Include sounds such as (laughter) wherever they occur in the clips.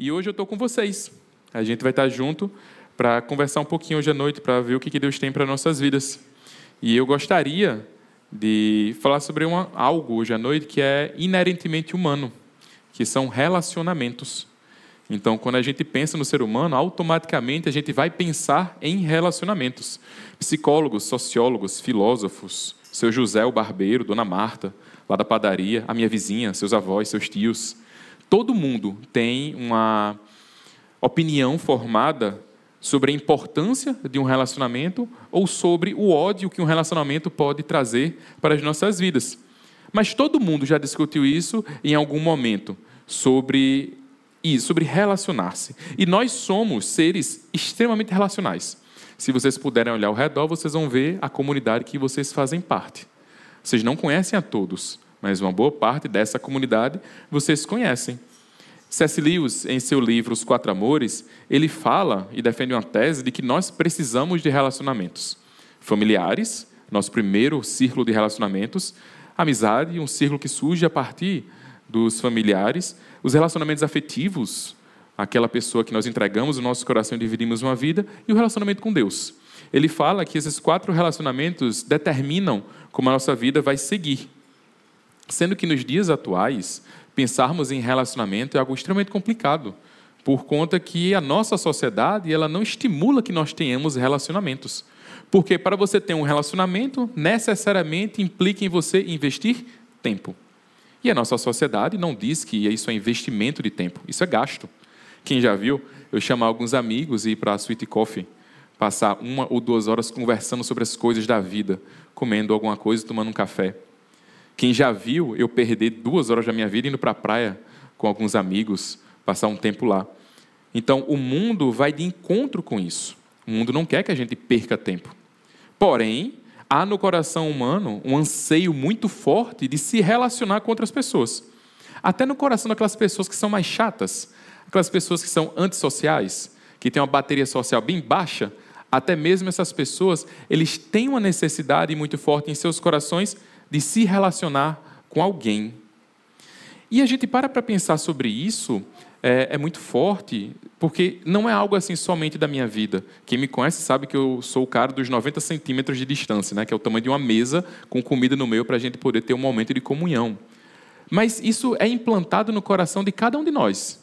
E hoje eu estou com vocês. A gente vai estar junto para conversar um pouquinho hoje à noite, para ver o que Deus tem para nossas vidas. E eu gostaria de falar sobre uma, algo hoje à noite que é inerentemente humano, que são relacionamentos. Então, quando a gente pensa no ser humano, automaticamente a gente vai pensar em relacionamentos. Psicólogos, sociólogos, filósofos, seu José o barbeiro, Dona Marta, lá da padaria, a minha vizinha, seus avós, seus tios. Todo mundo tem uma opinião formada sobre a importância de um relacionamento ou sobre o ódio que um relacionamento pode trazer para as nossas vidas. Mas todo mundo já discutiu isso em algum momento sobre isso, sobre relacionar-se. E nós somos seres extremamente relacionais. Se vocês puderem olhar ao redor, vocês vão ver a comunidade que vocês fazem parte. Vocês não conhecem a todos, mas uma boa parte dessa comunidade vocês conhecem. C.S. Lewis, em seu livro Os Quatro Amores, ele fala e defende uma tese de que nós precisamos de relacionamentos familiares, nosso primeiro círculo de relacionamentos, amizade, um círculo que surge a partir dos familiares, os relacionamentos afetivos, aquela pessoa que nós entregamos o nosso coração e dividimos uma vida, e o relacionamento com Deus. Ele fala que esses quatro relacionamentos determinam como a nossa vida vai seguir. Sendo que nos dias atuais, pensarmos em relacionamento é algo extremamente complicado, por conta que a nossa sociedade ela não estimula que nós tenhamos relacionamentos. Porque para você ter um relacionamento, necessariamente implica em você investir tempo. E a nossa sociedade não diz que isso é investimento de tempo, isso é gasto. Quem já viu, eu chamar alguns amigos e ir para a Sweet Coffee, passar uma ou duas horas conversando sobre as coisas da vida, comendo alguma coisa, tomando um café. Quem já viu eu perder duas horas da minha vida indo para a praia com alguns amigos, passar um tempo lá. Então, o mundo vai de encontro com isso. O mundo não quer que a gente perca tempo. Porém, há no coração humano um anseio muito forte de se relacionar com outras pessoas. Até no coração daquelas pessoas que são mais chatas, aquelas pessoas que são antissociais, que têm uma bateria social bem baixa, até mesmo essas pessoas, eles têm uma necessidade muito forte em seus corações de se relacionar com alguém. E a gente para para pensar sobre isso, é, é, muito forte, porque não é algo assim somente da minha vida. Quem me conhece sabe que eu sou o cara dos 90 centímetros de distância, né, que é o tamanho de uma mesa com comida no meio para a gente poder ter um momento de comunhão. Mas isso é implantado no coração de cada um de nós.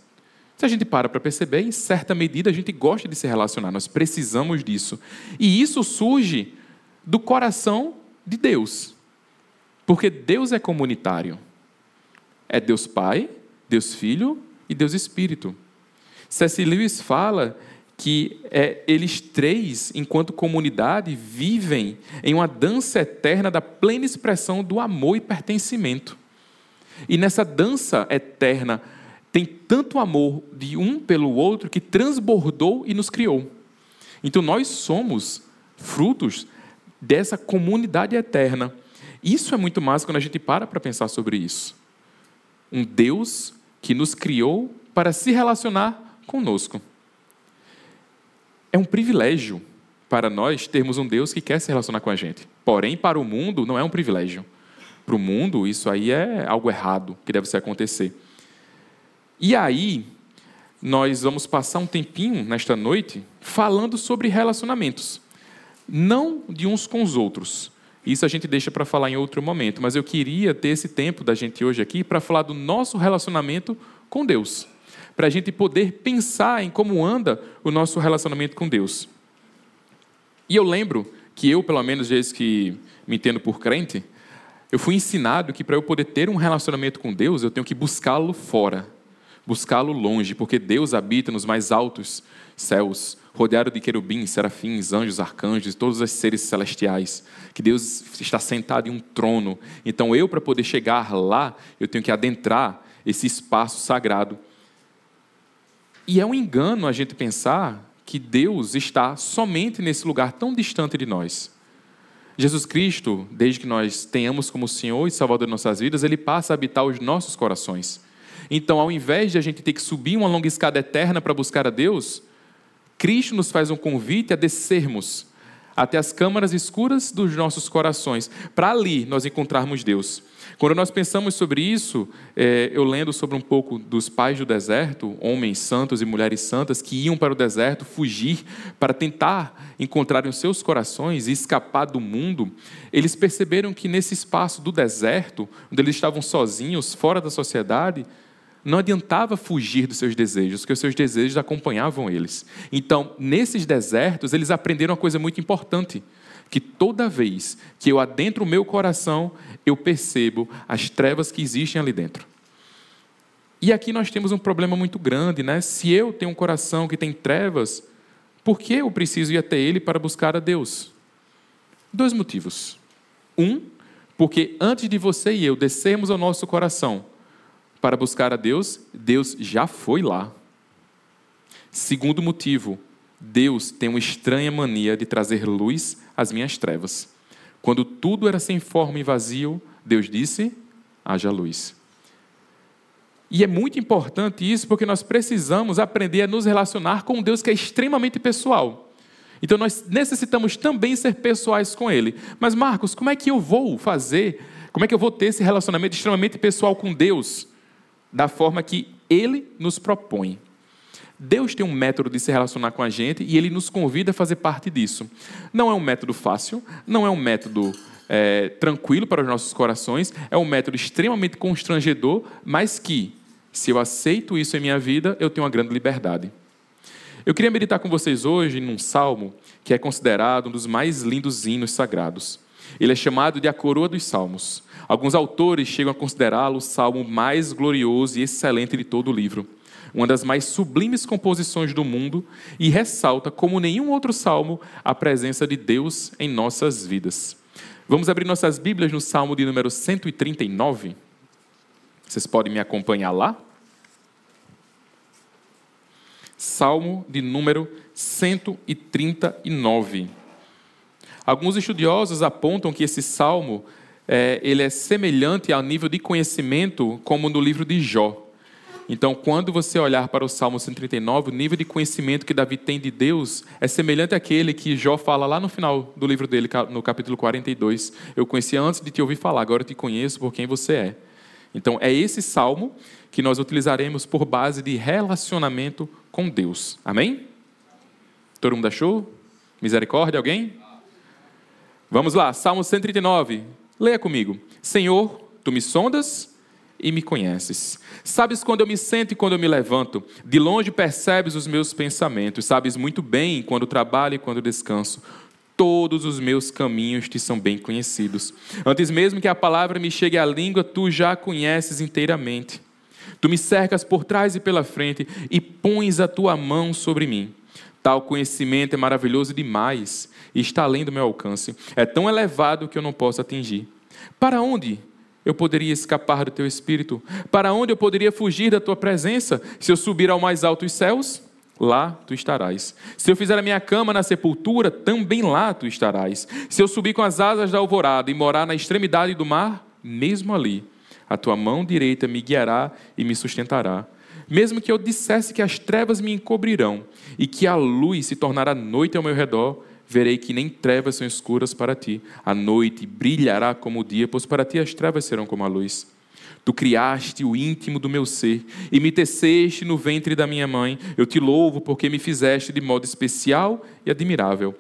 Se a gente para para perceber, em certa medida a gente gosta de se relacionar, nós precisamos disso. E isso surge do coração de Deus. Porque Deus é comunitário. É Deus Pai, Deus Filho e Deus Espírito. C.S. Lewis fala que é, eles três, enquanto comunidade, vivem em uma dança eterna da plena expressão do amor e pertencimento. E nessa dança eterna tem tanto amor de um pelo outro que transbordou e nos criou. Então nós somos frutos dessa comunidade eterna isso é muito massa quando a gente para para pensar sobre isso. Um Deus que nos criou para se relacionar conosco. É um privilégio para nós termos um Deus que quer se relacionar com a gente. Porém, para o mundo, não é um privilégio. Para o mundo, isso aí é algo errado que deve se acontecer. E aí, nós vamos passar um tempinho nesta noite falando sobre relacionamentos. Não de uns com os outros, isso a gente deixa para falar em outro momento, mas eu queria ter esse tempo da gente hoje aqui para falar do nosso relacionamento com Deus, para a gente poder pensar em como anda o nosso relacionamento com Deus. E eu lembro que eu, pelo menos desde que me entendo por crente, eu fui ensinado que para eu poder ter um relacionamento com Deus, eu tenho que buscá-lo fora, buscá-lo longe, porque Deus habita nos mais altos céus, rodeado de querubins, serafins, anjos, arcanjos, todos os seres celestiais, que Deus está sentado em um trono. Então eu, para poder chegar lá, eu tenho que adentrar esse espaço sagrado. E é um engano a gente pensar que Deus está somente nesse lugar tão distante de nós. Jesus Cristo, desde que nós tenhamos como Senhor e Salvador de nossas vidas, ele passa a habitar os nossos corações. Então, ao invés de a gente ter que subir uma longa escada eterna para buscar a Deus, Cristo nos faz um convite a descermos, até as câmaras escuras dos nossos corações, para ali nós encontrarmos Deus. Quando nós pensamos sobre isso, é, eu lendo sobre um pouco dos pais do deserto, homens santos e mulheres santas que iam para o deserto fugir para tentar encontrar os seus corações e escapar do mundo, eles perceberam que nesse espaço do deserto, onde eles estavam sozinhos, fora da sociedade, não adiantava fugir dos seus desejos, porque os seus desejos acompanhavam eles. Então, nesses desertos, eles aprenderam uma coisa muito importante que toda vez que eu adentro o meu coração, eu percebo as trevas que existem ali dentro. E aqui nós temos um problema muito grande, né? Se eu tenho um coração que tem trevas, por que eu preciso ir até ele para buscar a Deus? Dois motivos. Um, porque antes de você e eu descermos ao nosso coração para buscar a Deus, Deus já foi lá. Segundo motivo, Deus tem uma estranha mania de trazer luz às minhas trevas. Quando tudo era sem forma e vazio, Deus disse: haja luz. E é muito importante isso porque nós precisamos aprender a nos relacionar com um Deus que é extremamente pessoal. Então nós necessitamos também ser pessoais com Ele. Mas, Marcos, como é que eu vou fazer? Como é que eu vou ter esse relacionamento extremamente pessoal com Deus? Da forma que Ele nos propõe. Deus tem um método de se relacionar com a gente e Ele nos convida a fazer parte disso. Não é um método fácil, não é um método é, tranquilo para os nossos corações, é um método extremamente constrangedor, mas que, se eu aceito isso em minha vida, eu tenho uma grande liberdade. Eu queria meditar com vocês hoje num salmo que é considerado um dos mais lindos hinos sagrados. Ele é chamado de a coroa dos salmos. Alguns autores chegam a considerá-lo o salmo mais glorioso e excelente de todo o livro uma das mais sublimes composições do mundo, e ressalta, como nenhum outro salmo, a presença de Deus em nossas vidas. Vamos abrir nossas Bíblias no salmo de número 139. Vocês podem me acompanhar lá? Salmo de número 139. Alguns estudiosos apontam que esse salmo é, ele é semelhante ao nível de conhecimento como no livro de Jó. Então, quando você olhar para o Salmo 139, o nível de conhecimento que Davi tem de Deus é semelhante àquele que Jó fala lá no final do livro dele, no capítulo 42. Eu conhecia antes de te ouvir falar, agora eu te conheço por quem você é. Então, é esse salmo que nós utilizaremos por base de relacionamento com Deus. Amém? Todo mundo achou? Misericórdia, alguém? Vamos lá, Salmo 139. Leia comigo. Senhor, tu me sondas e me conheces. Sabes quando eu me sento e quando eu me levanto. De longe percebes os meus pensamentos. Sabes muito bem quando trabalho e quando descanso. Todos os meus caminhos te são bem conhecidos. Antes mesmo que a palavra me chegue à língua, tu já a conheces inteiramente. Tu me cercas por trás e pela frente e pões a tua mão sobre mim. Tal conhecimento é maravilhoso demais e está além do meu alcance. É tão elevado que eu não posso atingir. Para onde eu poderia escapar do teu espírito? Para onde eu poderia fugir da tua presença? Se eu subir ao mais alto dos céus, lá tu estarás. Se eu fizer a minha cama na sepultura, também lá tu estarás. Se eu subir com as asas da alvorada e morar na extremidade do mar, mesmo ali, a tua mão direita me guiará e me sustentará. Mesmo que eu dissesse que as trevas me encobrirão e que a luz se tornará noite ao meu redor, verei que nem trevas são escuras para ti. A noite brilhará como o dia, pois para ti as trevas serão como a luz. Tu criaste o íntimo do meu ser e me teceste no ventre da minha mãe. Eu te louvo porque me fizeste de modo especial e admirável.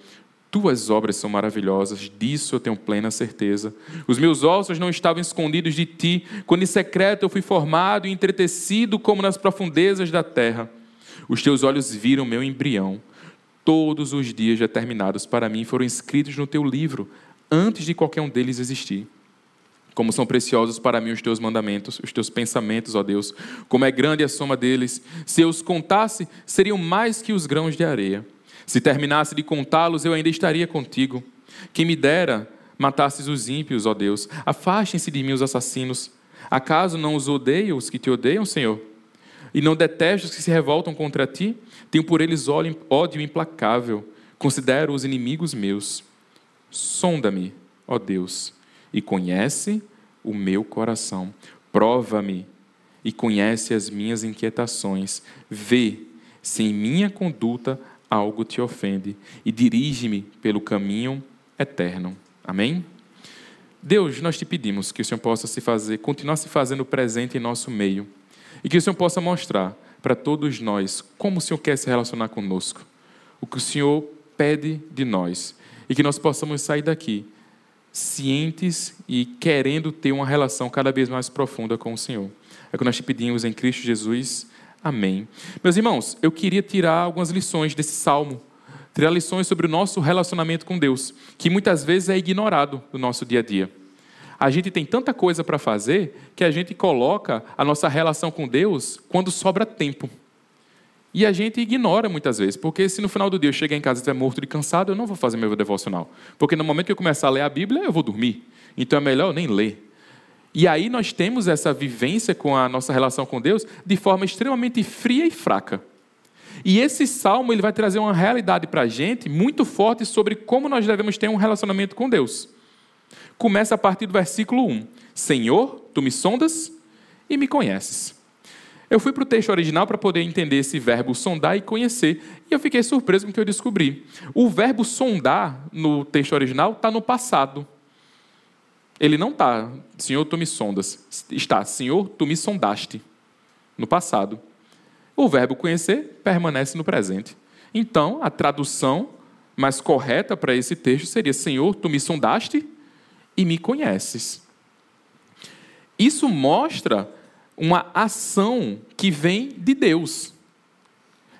Tuas obras são maravilhosas, disso eu tenho plena certeza. Os meus ossos não estavam escondidos de ti, quando em secreto eu fui formado e entretecido como nas profundezas da terra. Os teus olhos viram meu embrião. Todos os dias determinados para mim foram escritos no teu livro, antes de qualquer um deles existir. Como são preciosos para mim os teus mandamentos, os teus pensamentos, ó Deus, como é grande a soma deles. Se eu os contasse, seriam mais que os grãos de areia. Se terminasse de contá-los, eu ainda estaria contigo. Quem me dera matasses os ímpios, ó Deus. Afastem-se de mim os assassinos. Acaso não os odeio os que te odeiam, Senhor? E não detesto os que se revoltam contra ti? Tenho por eles ódio implacável. Considero os inimigos meus. Sonda-me, ó Deus, e conhece o meu coração. Prova-me e conhece as minhas inquietações. Vê se em minha conduta algo te ofende e dirige-me pelo caminho eterno. Amém? Deus, nós te pedimos que o Senhor possa se fazer, continuar se fazendo presente em nosso meio e que o Senhor possa mostrar para todos nós como o Senhor quer se relacionar conosco, o que o Senhor pede de nós e que nós possamos sair daqui cientes e querendo ter uma relação cada vez mais profunda com o Senhor. É o que nós te pedimos em Cristo Jesus. Amém. Meus irmãos, eu queria tirar algumas lições desse salmo tirar lições sobre o nosso relacionamento com Deus, que muitas vezes é ignorado no nosso dia a dia. A gente tem tanta coisa para fazer que a gente coloca a nossa relação com Deus quando sobra tempo. E a gente ignora muitas vezes, porque se no final do dia eu chegar em casa e estiver morto de cansado, eu não vou fazer meu devocional. Porque no momento que eu começar a ler a Bíblia, eu vou dormir. Então é melhor eu nem ler. E aí nós temos essa vivência com a nossa relação com Deus de forma extremamente fria e fraca. E esse salmo ele vai trazer uma realidade para a gente muito forte sobre como nós devemos ter um relacionamento com Deus. Começa a partir do versículo 1. Senhor, tu me sondas e me conheces. Eu fui para o texto original para poder entender esse verbo sondar e conhecer, e eu fiquei surpreso com o que eu descobri. O verbo sondar no texto original está no passado. Ele não está, Senhor, tu me sondas. Está, Senhor, tu me sondaste. No passado. O verbo conhecer permanece no presente. Então, a tradução mais correta para esse texto seria: Senhor, tu me sondaste e me conheces. Isso mostra uma ação que vem de Deus.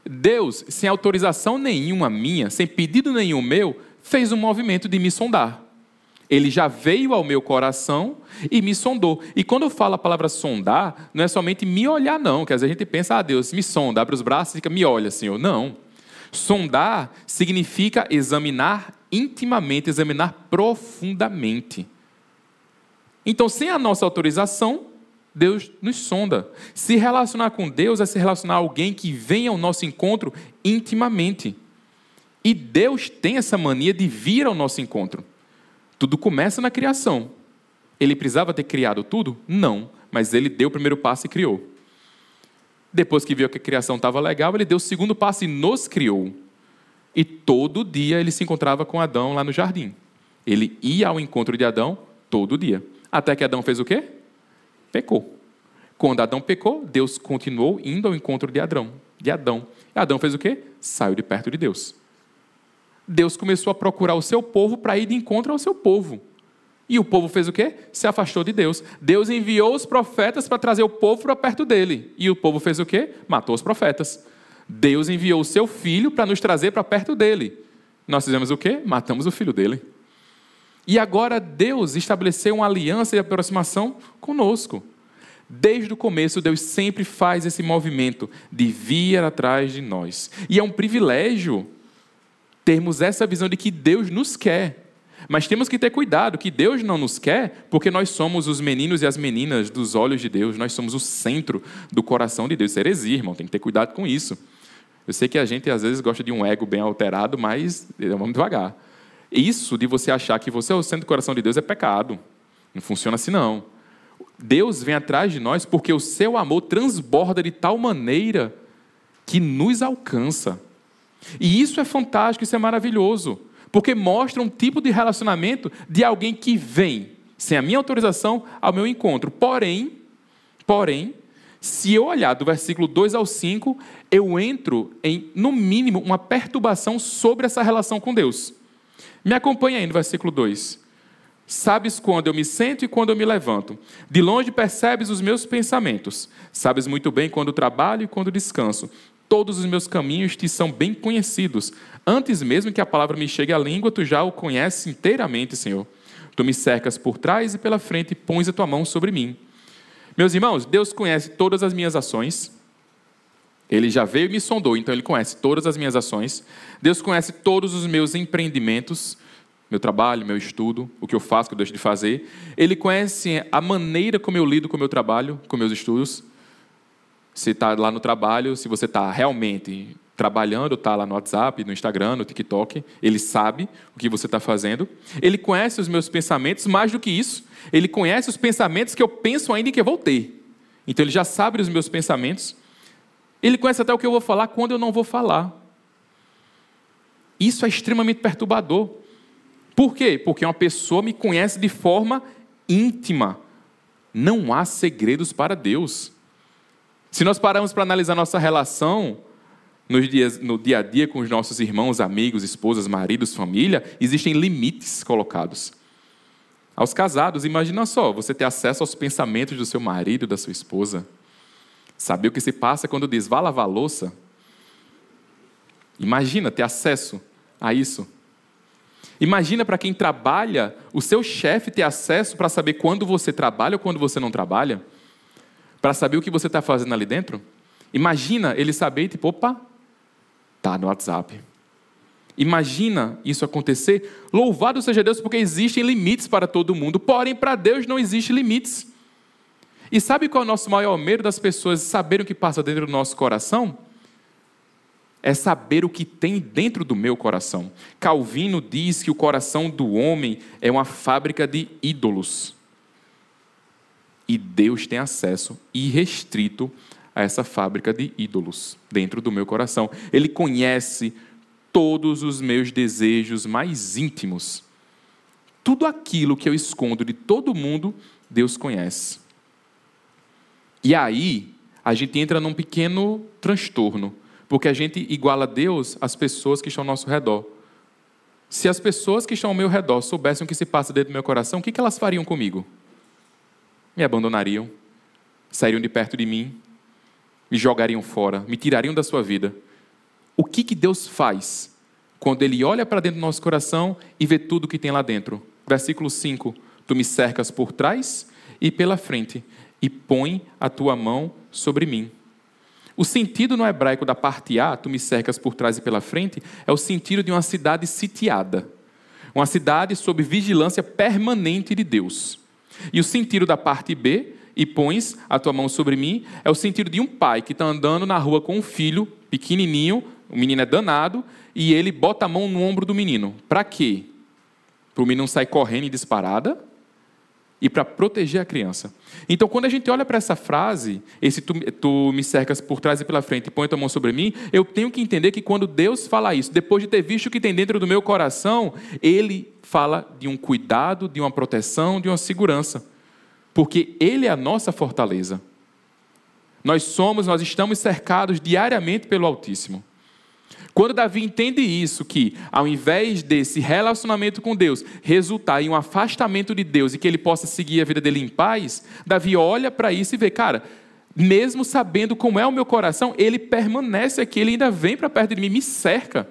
Deus, sem autorização nenhuma minha, sem pedido nenhum meu, fez um movimento de me sondar. Ele já veio ao meu coração e me sondou. E quando eu falo a palavra sondar, não é somente me olhar, não. Que às vezes a gente pensa, ah, Deus, me sonda, abre os braços e fica, me olha, Senhor. Não. Sondar significa examinar intimamente, examinar profundamente. Então, sem a nossa autorização, Deus nos sonda. Se relacionar com Deus é se relacionar a alguém que vem ao nosso encontro intimamente. E Deus tem essa mania de vir ao nosso encontro. Tudo começa na criação. Ele precisava ter criado tudo? Não, mas ele deu o primeiro passo e criou. Depois que viu que a criação estava legal, ele deu o segundo passo e nos criou. E todo dia ele se encontrava com Adão lá no jardim. Ele ia ao encontro de Adão todo dia. Até que Adão fez o quê? Pecou. Quando Adão pecou, Deus continuou indo ao encontro de Adão. De Adão. E Adão fez o quê? Saiu de perto de Deus. Deus começou a procurar o seu povo para ir de encontro ao seu povo. E o povo fez o quê? Se afastou de Deus. Deus enviou os profetas para trazer o povo para perto dele. E o povo fez o quê? Matou os profetas. Deus enviou o seu filho para nos trazer para perto dele. Nós fizemos o quê? Matamos o filho dele. E agora Deus estabeleceu uma aliança e aproximação conosco. Desde o começo, Deus sempre faz esse movimento de vir atrás de nós. E é um privilégio termos essa visão de que Deus nos quer. Mas temos que ter cuidado que Deus não nos quer porque nós somos os meninos e as meninas dos olhos de Deus, nós somos o centro do coração de Deus. Isso é heresia, irmão, tem que ter cuidado com isso. Eu sei que a gente às vezes gosta de um ego bem alterado, mas vamos devagar. Isso de você achar que você é o centro do coração de Deus é pecado. Não funciona assim, não. Deus vem atrás de nós porque o seu amor transborda de tal maneira que nos alcança. E isso é fantástico, isso é maravilhoso, porque mostra um tipo de relacionamento de alguém que vem, sem a minha autorização, ao meu encontro. Porém, porém, se eu olhar do versículo 2 ao 5, eu entro em, no mínimo, uma perturbação sobre essa relação com Deus. Me acompanha aí no versículo 2. Sabes quando eu me sento e quando eu me levanto. De longe percebes os meus pensamentos. Sabes muito bem quando trabalho e quando descanso. Todos os meus caminhos te são bem conhecidos. Antes mesmo que a palavra me chegue à língua, tu já o conheces inteiramente, Senhor. Tu me cercas por trás e pela frente e pões a tua mão sobre mim. Meus irmãos, Deus conhece todas as minhas ações. Ele já veio e me sondou, então ele conhece todas as minhas ações. Deus conhece todos os meus empreendimentos, meu trabalho, meu estudo, o que eu faço, o que eu deixo de fazer. Ele conhece a maneira como eu lido com o meu trabalho, com meus estudos se está lá no trabalho, se você está realmente trabalhando, está lá no WhatsApp, no Instagram, no TikTok, ele sabe o que você está fazendo. Ele conhece os meus pensamentos, mais do que isso, ele conhece os pensamentos que eu penso ainda que eu vou ter. Então ele já sabe os meus pensamentos. Ele conhece até o que eu vou falar quando eu não vou falar. Isso é extremamente perturbador. Por quê? Porque uma pessoa me conhece de forma íntima. Não há segredos para Deus. Se nós pararmos para analisar nossa relação nos dias, no dia a dia com os nossos irmãos, amigos, esposas, maridos, família, existem limites colocados. Aos casados, imagina só, você ter acesso aos pensamentos do seu marido, da sua esposa. Saber o que se passa quando diz, vá lavar a louça. Imagina ter acesso a isso. Imagina para quem trabalha, o seu chefe ter acesso para saber quando você trabalha ou quando você não trabalha. Para saber o que você está fazendo ali dentro. Imagina ele saber, tipo, opa, tá no WhatsApp. Imagina isso acontecer. Louvado seja Deus, porque existem limites para todo mundo, porém para Deus não existem limites. E sabe qual é o nosso maior medo das pessoas saberem o que passa dentro do nosso coração? É saber o que tem dentro do meu coração. Calvino diz que o coração do homem é uma fábrica de ídolos. E Deus tem acesso irrestrito a essa fábrica de ídolos dentro do meu coração. Ele conhece todos os meus desejos mais íntimos. Tudo aquilo que eu escondo de todo mundo, Deus conhece. E aí, a gente entra num pequeno transtorno, porque a gente iguala Deus às pessoas que estão ao nosso redor. Se as pessoas que estão ao meu redor soubessem o que se passa dentro do meu coração, o que elas fariam comigo? Me abandonariam, sairiam de perto de mim, me jogariam fora, me tirariam da sua vida o que, que Deus faz quando Ele olha para dentro do nosso coração e vê tudo que tem lá dentro? Versículo 5: Tu me cercas por trás e pela frente, e põe a tua mão sobre mim. O sentido no hebraico da parte A, tu me cercas por trás e pela frente, é o sentido de uma cidade sitiada. Uma cidade sob vigilância permanente de Deus. E o sentido da parte B, e pões a tua mão sobre mim, é o sentido de um pai que está andando na rua com um filho pequenininho, o menino é danado, e ele bota a mão no ombro do menino. Para quê? Para o menino sair correndo em disparada e para proteger a criança. Então, quando a gente olha para essa frase, esse tu, tu, me cercas por trás e pela frente e põe a tua mão sobre mim, eu tenho que entender que quando Deus fala isso, depois de ter visto o que tem dentro do meu coração, Ele fala de um cuidado, de uma proteção, de uma segurança. Porque Ele é a nossa fortaleza. Nós somos, nós estamos cercados diariamente pelo Altíssimo. Quando Davi entende isso, que ao invés desse relacionamento com Deus resultar em um afastamento de Deus e que ele possa seguir a vida dele em paz, Davi olha para isso e vê, cara, mesmo sabendo como é o meu coração, ele permanece aqui, ele ainda vem para perto de mim, me cerca.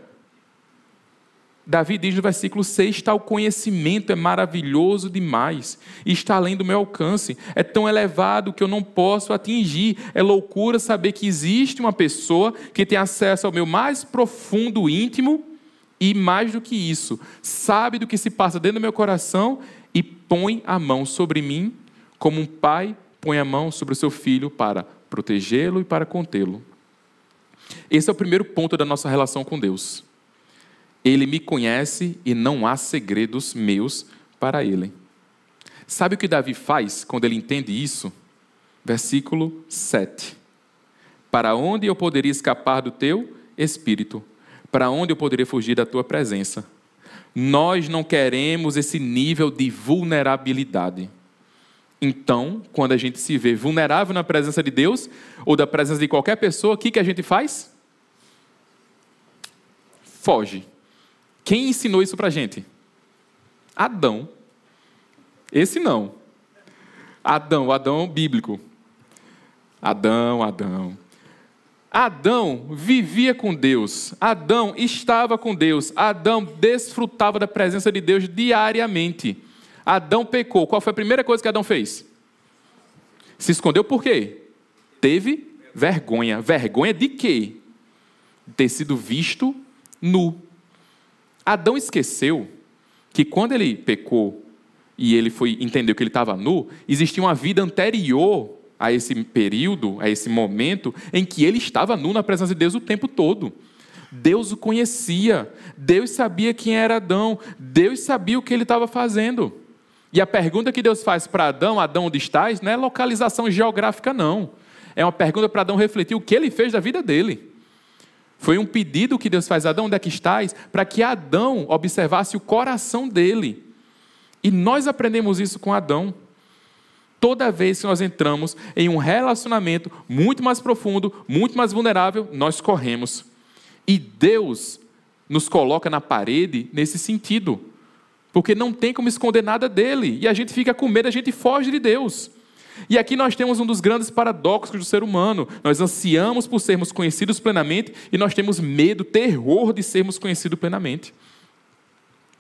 Davi diz no versículo 6: tal conhecimento é maravilhoso demais, está além do meu alcance, é tão elevado que eu não posso atingir. É loucura saber que existe uma pessoa que tem acesso ao meu mais profundo íntimo e, mais do que isso, sabe do que se passa dentro do meu coração e põe a mão sobre mim, como um pai põe a mão sobre o seu filho para protegê-lo e para contê-lo. Esse é o primeiro ponto da nossa relação com Deus. Ele me conhece e não há segredos meus para ele. Sabe o que Davi faz quando ele entende isso? Versículo 7. Para onde eu poderia escapar do teu espírito? Para onde eu poderia fugir da tua presença? Nós não queremos esse nível de vulnerabilidade. Então, quando a gente se vê vulnerável na presença de Deus ou da presença de qualquer pessoa, o que, que a gente faz? Foge. Quem ensinou isso para gente? Adão. Esse não. Adão, Adão bíblico. Adão, Adão. Adão vivia com Deus. Adão estava com Deus. Adão desfrutava da presença de Deus diariamente. Adão pecou. Qual foi a primeira coisa que Adão fez? Se escondeu por quê? Teve vergonha. Vergonha de quê? De ter sido visto nu. Adão esqueceu que quando ele pecou e ele foi entendeu que ele estava nu, existia uma vida anterior a esse período, a esse momento em que ele estava nu na presença de Deus o tempo todo. Deus o conhecia, Deus sabia quem era Adão, Deus sabia o que ele estava fazendo. E a pergunta que Deus faz para Adão, Adão, onde estás, não é localização geográfica, não. É uma pergunta para Adão refletir o que ele fez da vida dele. Foi um pedido que Deus faz, Adão, onde é que estás? Para que Adão observasse o coração dele. E nós aprendemos isso com Adão. Toda vez que nós entramos em um relacionamento muito mais profundo, muito mais vulnerável, nós corremos. E Deus nos coloca na parede nesse sentido. Porque não tem como esconder nada dele. E a gente fica com medo, a gente foge de Deus. E aqui nós temos um dos grandes paradoxos do ser humano. Nós ansiamos por sermos conhecidos plenamente e nós temos medo, terror de sermos conhecidos plenamente.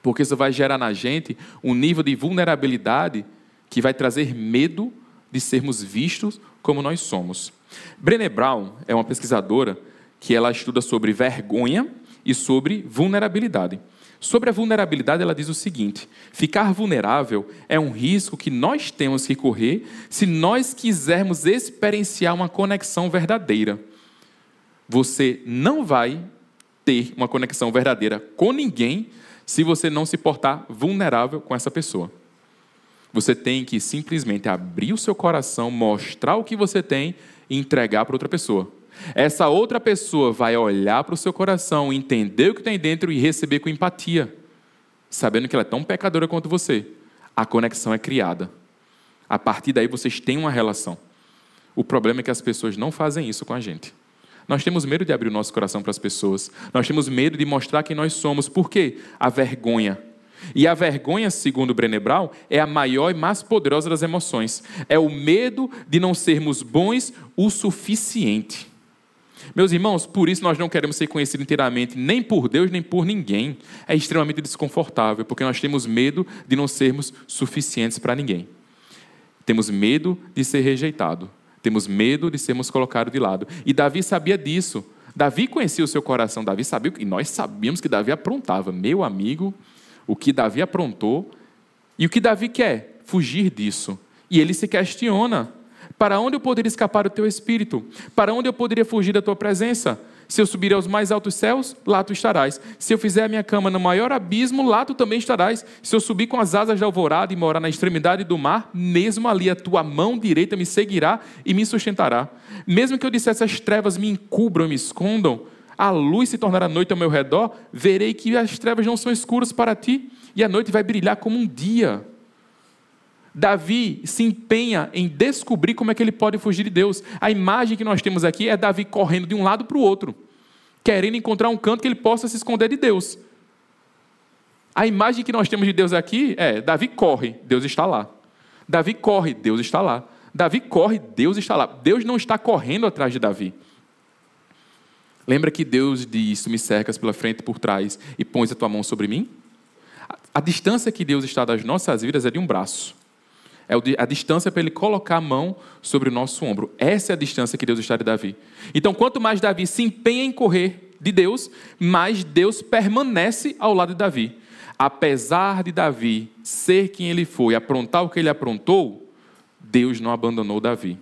Porque isso vai gerar na gente um nível de vulnerabilidade que vai trazer medo de sermos vistos como nós somos. Brené Brown é uma pesquisadora que ela estuda sobre vergonha e sobre vulnerabilidade. Sobre a vulnerabilidade, ela diz o seguinte: ficar vulnerável é um risco que nós temos que correr se nós quisermos experienciar uma conexão verdadeira. Você não vai ter uma conexão verdadeira com ninguém se você não se portar vulnerável com essa pessoa. Você tem que simplesmente abrir o seu coração, mostrar o que você tem e entregar para outra pessoa. Essa outra pessoa vai olhar para o seu coração, entender o que tem dentro e receber com empatia, sabendo que ela é tão pecadora quanto você. A conexão é criada. A partir daí vocês têm uma relação. O problema é que as pessoas não fazem isso com a gente. Nós temos medo de abrir o nosso coração para as pessoas. Nós temos medo de mostrar quem nós somos. Por quê? A vergonha. E a vergonha, segundo Brené Brown, é a maior e mais poderosa das emoções. É o medo de não sermos bons o suficiente. Meus irmãos, por isso nós não queremos ser conhecidos inteiramente, nem por Deus, nem por ninguém. É extremamente desconfortável, porque nós temos medo de não sermos suficientes para ninguém. Temos medo de ser rejeitado. Temos medo de sermos colocados de lado. E Davi sabia disso. Davi conhecia o seu coração. Davi sabia, e nós sabíamos que Davi aprontava. Meu amigo, o que Davi aprontou. E o que Davi quer? Fugir disso. E ele se questiona. Para onde eu poderia escapar do teu espírito? Para onde eu poderia fugir da tua presença? Se eu subir aos mais altos céus, lá tu estarás. Se eu fizer a minha cama no maior abismo, lá tu também estarás. Se eu subir com as asas da alvorada e morar na extremidade do mar, mesmo ali a tua mão direita me seguirá e me sustentará. Mesmo que eu dissesse as trevas me encubram e me escondam, a luz se tornará noite ao meu redor, verei que as trevas não são escuras para ti, e a noite vai brilhar como um dia. Davi se empenha em descobrir como é que ele pode fugir de Deus. A imagem que nós temos aqui é Davi correndo de um lado para o outro, querendo encontrar um canto que ele possa se esconder de Deus. A imagem que nós temos de Deus aqui é: Davi corre, Deus está lá. Davi corre, Deus está lá. Davi corre, Deus está lá. Deus não está correndo atrás de Davi. Lembra que Deus Tu me cercas pela frente e por trás e pões a tua mão sobre mim? A distância que Deus está das nossas vidas é de um braço. É a distância para ele colocar a mão sobre o nosso ombro. Essa é a distância que Deus está de Davi. Então, quanto mais Davi se empenha em correr de Deus, mais Deus permanece ao lado de Davi. Apesar de Davi ser quem ele foi, aprontar o que ele aprontou, Deus não abandonou Davi.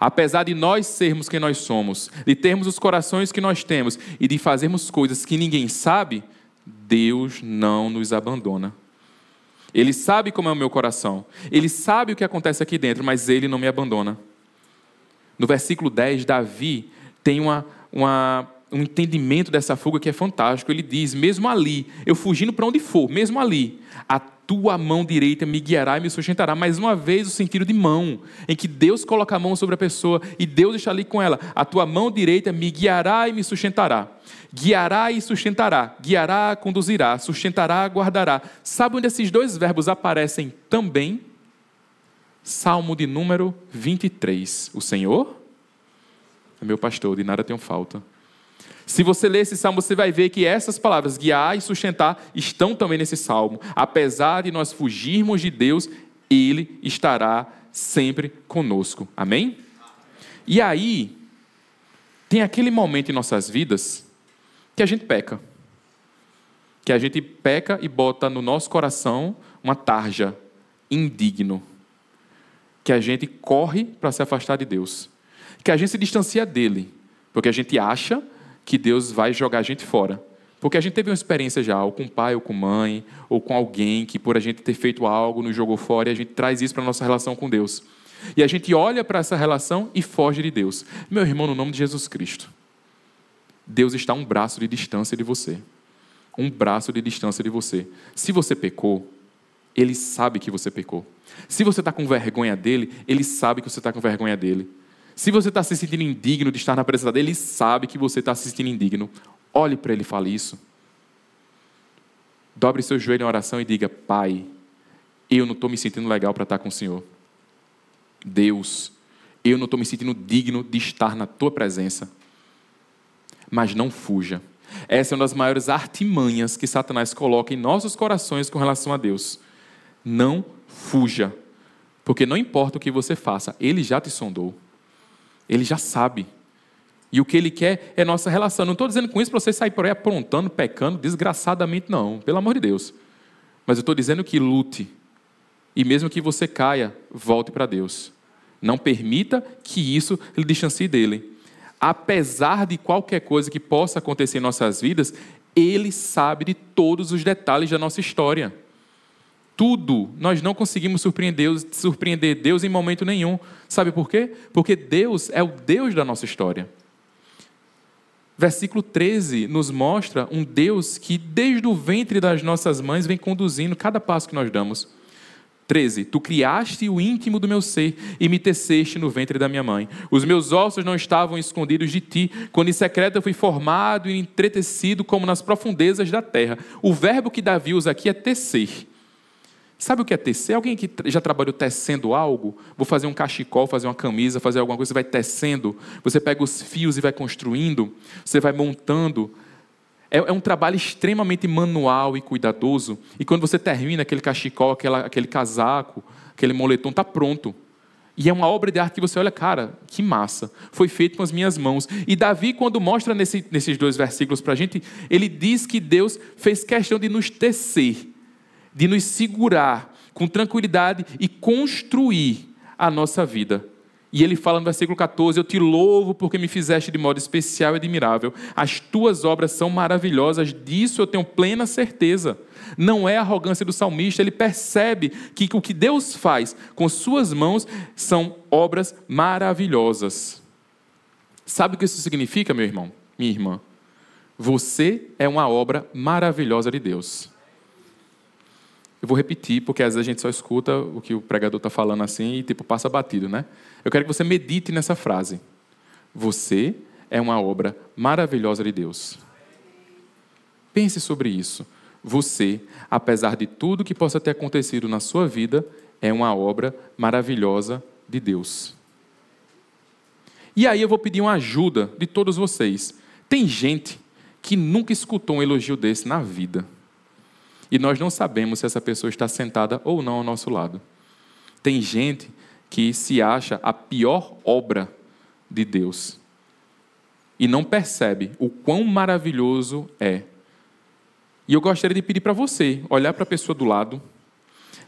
Apesar de nós sermos quem nós somos, de termos os corações que nós temos e de fazermos coisas que ninguém sabe, Deus não nos abandona. Ele sabe como é o meu coração. Ele sabe o que acontece aqui dentro, mas ele não me abandona. No versículo 10, Davi tem uma, uma, um entendimento dessa fuga que é fantástico. Ele diz: Mesmo ali, eu fugindo para onde for, mesmo ali, a tua mão direita me guiará e me sustentará. Mais uma vez, o sentido de mão, em que Deus coloca a mão sobre a pessoa e Deus está ali com ela. A tua mão direita me guiará e me sustentará. Guiará e sustentará. Guiará, conduzirá. Sustentará, guardará. Sabe onde esses dois verbos aparecem também? Salmo de número 23. O Senhor é meu pastor, de nada tenho falta. Se você ler esse salmo, você vai ver que essas palavras, guiar e sustentar, estão também nesse salmo. Apesar de nós fugirmos de Deus, Ele estará sempre conosco. Amém? E aí, tem aquele momento em nossas vidas que a gente peca. Que a gente peca e bota no nosso coração uma tarja indigno. Que a gente corre para se afastar de Deus. Que a gente se distancia dele. Porque a gente acha que Deus vai jogar a gente fora. Porque a gente teve uma experiência já, ou com pai, ou com mãe, ou com alguém que, por a gente ter feito algo, nos jogou fora, e a gente traz isso para a nossa relação com Deus. E a gente olha para essa relação e foge de Deus. Meu irmão, no nome de Jesus Cristo, Deus está a um braço de distância de você. Um braço de distância de você. Se você pecou, Ele sabe que você pecou. Se você está com vergonha dele, Ele sabe que você está com vergonha dele. Se você está se sentindo indigno de estar na presença dele, Ele sabe que você está se sentindo indigno. Olhe para Ele e fale isso. Dobre seu joelho em oração e diga: Pai, eu não estou me sentindo legal para estar com o Senhor. Deus, eu não estou me sentindo digno de estar na tua presença. Mas não fuja. Essa é uma das maiores artimanhas que Satanás coloca em nossos corações com relação a Deus. Não fuja. Porque não importa o que você faça, ele já te sondou. Ele já sabe. E o que ele quer é nossa relação. Não estou dizendo com isso para você sair por aí aprontando, pecando desgraçadamente, não. Pelo amor de Deus. Mas eu estou dizendo que lute. E mesmo que você caia, volte para Deus. Não permita que isso lhe distancie dele. Apesar de qualquer coisa que possa acontecer em nossas vidas, ele sabe de todos os detalhes da nossa história. Tudo, nós não conseguimos surpreender Deus, surpreender Deus em momento nenhum. Sabe por quê? Porque Deus é o Deus da nossa história. Versículo 13 nos mostra um Deus que, desde o ventre das nossas mães, vem conduzindo cada passo que nós damos. 13. Tu criaste o íntimo do meu ser e me teceste no ventre da minha mãe. Os meus ossos não estavam escondidos de ti, quando em secreto eu fui formado e entretecido como nas profundezas da terra. O verbo que Davi usa aqui é tecer. Sabe o que é tecer? Alguém que já trabalhou tecendo algo? Vou fazer um cachecol, fazer uma camisa, fazer alguma coisa, você vai tecendo, você pega os fios e vai construindo, você vai montando. É, é um trabalho extremamente manual e cuidadoso. E quando você termina aquele cachecol, aquela, aquele casaco, aquele moletom, está pronto. E é uma obra de arte que você olha, cara, que massa. Foi feito com as minhas mãos. E Davi, quando mostra nesse, nesses dois versículos para a gente, ele diz que Deus fez questão de nos tecer de nos segurar com tranquilidade e construir a nossa vida. E ele fala no versículo 14: Eu te louvo porque me fizeste de modo especial e admirável. As tuas obras são maravilhosas, disso eu tenho plena certeza. Não é a arrogância do salmista, ele percebe que o que Deus faz com suas mãos são obras maravilhosas. Sabe o que isso significa, meu irmão, minha irmã? Você é uma obra maravilhosa de Deus. Eu vou repetir, porque às vezes a gente só escuta o que o pregador está falando assim e tipo passa batido, né? Eu quero que você medite nessa frase. Você é uma obra maravilhosa de Deus. Pense sobre isso. Você, apesar de tudo que possa ter acontecido na sua vida, é uma obra maravilhosa de Deus. E aí eu vou pedir uma ajuda de todos vocês. Tem gente que nunca escutou um elogio desse na vida. E nós não sabemos se essa pessoa está sentada ou não ao nosso lado. Tem gente que se acha a pior obra de Deus e não percebe o quão maravilhoso é. E eu gostaria de pedir para você olhar para a pessoa do lado,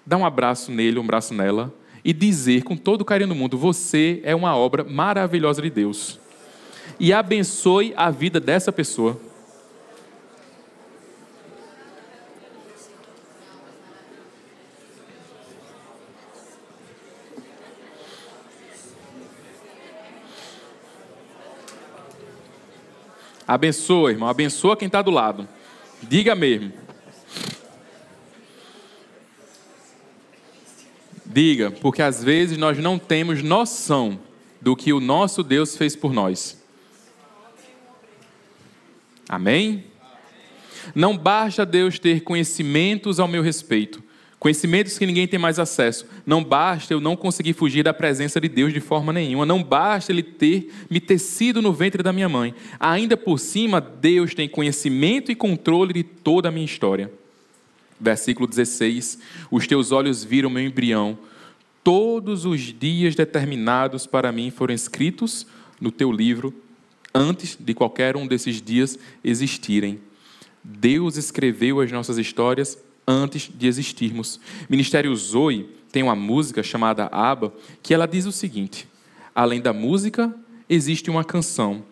dar um abraço nele, um abraço nela e dizer com todo o carinho do mundo: você é uma obra maravilhosa de Deus. E abençoe a vida dessa pessoa. Abençoa, irmão. Abençoa quem está do lado. Diga mesmo. Diga, porque às vezes nós não temos noção do que o nosso Deus fez por nós. Amém? Não basta Deus ter conhecimentos ao meu respeito, Conhecimentos que ninguém tem mais acesso. Não basta eu não conseguir fugir da presença de Deus de forma nenhuma. Não basta Ele ter me tecido no ventre da minha mãe. Ainda por cima, Deus tem conhecimento e controle de toda a minha história. Versículo 16: Os teus olhos viram meu embrião. Todos os dias determinados para mim foram escritos no teu livro, antes de qualquer um desses dias existirem. Deus escreveu as nossas histórias antes de existirmos. Ministério Zoe tem uma música chamada Aba, que ela diz o seguinte: Além da música, existe uma canção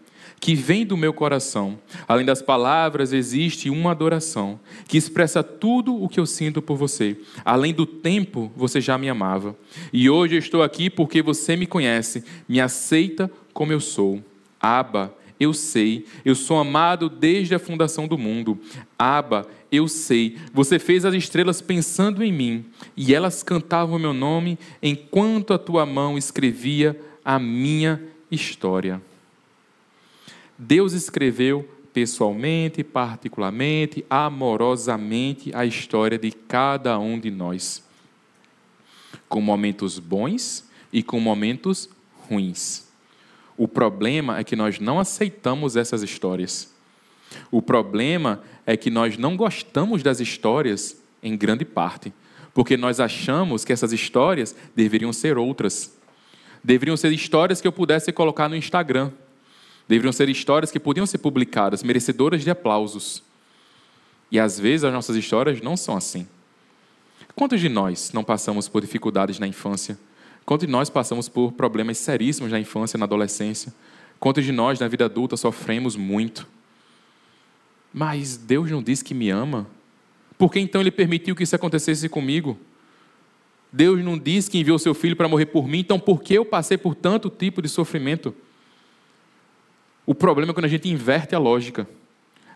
que vem do meu coração. Além das palavras, existe uma adoração que expressa tudo o que eu sinto por você. Além do tempo, você já me amava. E hoje eu estou aqui porque você me conhece, me aceita como eu sou. Aba eu sei. Eu sou amado desde a fundação do mundo. Aba, eu sei. Você fez as estrelas pensando em mim, e elas cantavam o meu nome enquanto a tua mão escrevia a minha história. Deus escreveu pessoalmente, particularmente, amorosamente a história de cada um de nós, com momentos bons e com momentos ruins. O problema é que nós não aceitamos essas histórias. O problema é que nós não gostamos das histórias em grande parte, porque nós achamos que essas histórias deveriam ser outras. Deveriam ser histórias que eu pudesse colocar no Instagram. Deveriam ser histórias que podiam ser publicadas, merecedoras de aplausos. E às vezes as nossas histórias não são assim. Quantos de nós não passamos por dificuldades na infância? Quantos de nós passamos por problemas seríssimos na infância e na adolescência? Quantos de nós, na vida adulta, sofremos muito? Mas Deus não disse que me ama? Por que então Ele permitiu que isso acontecesse comigo? Deus não disse que enviou seu filho para morrer por mim, então por que eu passei por tanto tipo de sofrimento? O problema é quando a gente inverte a lógica.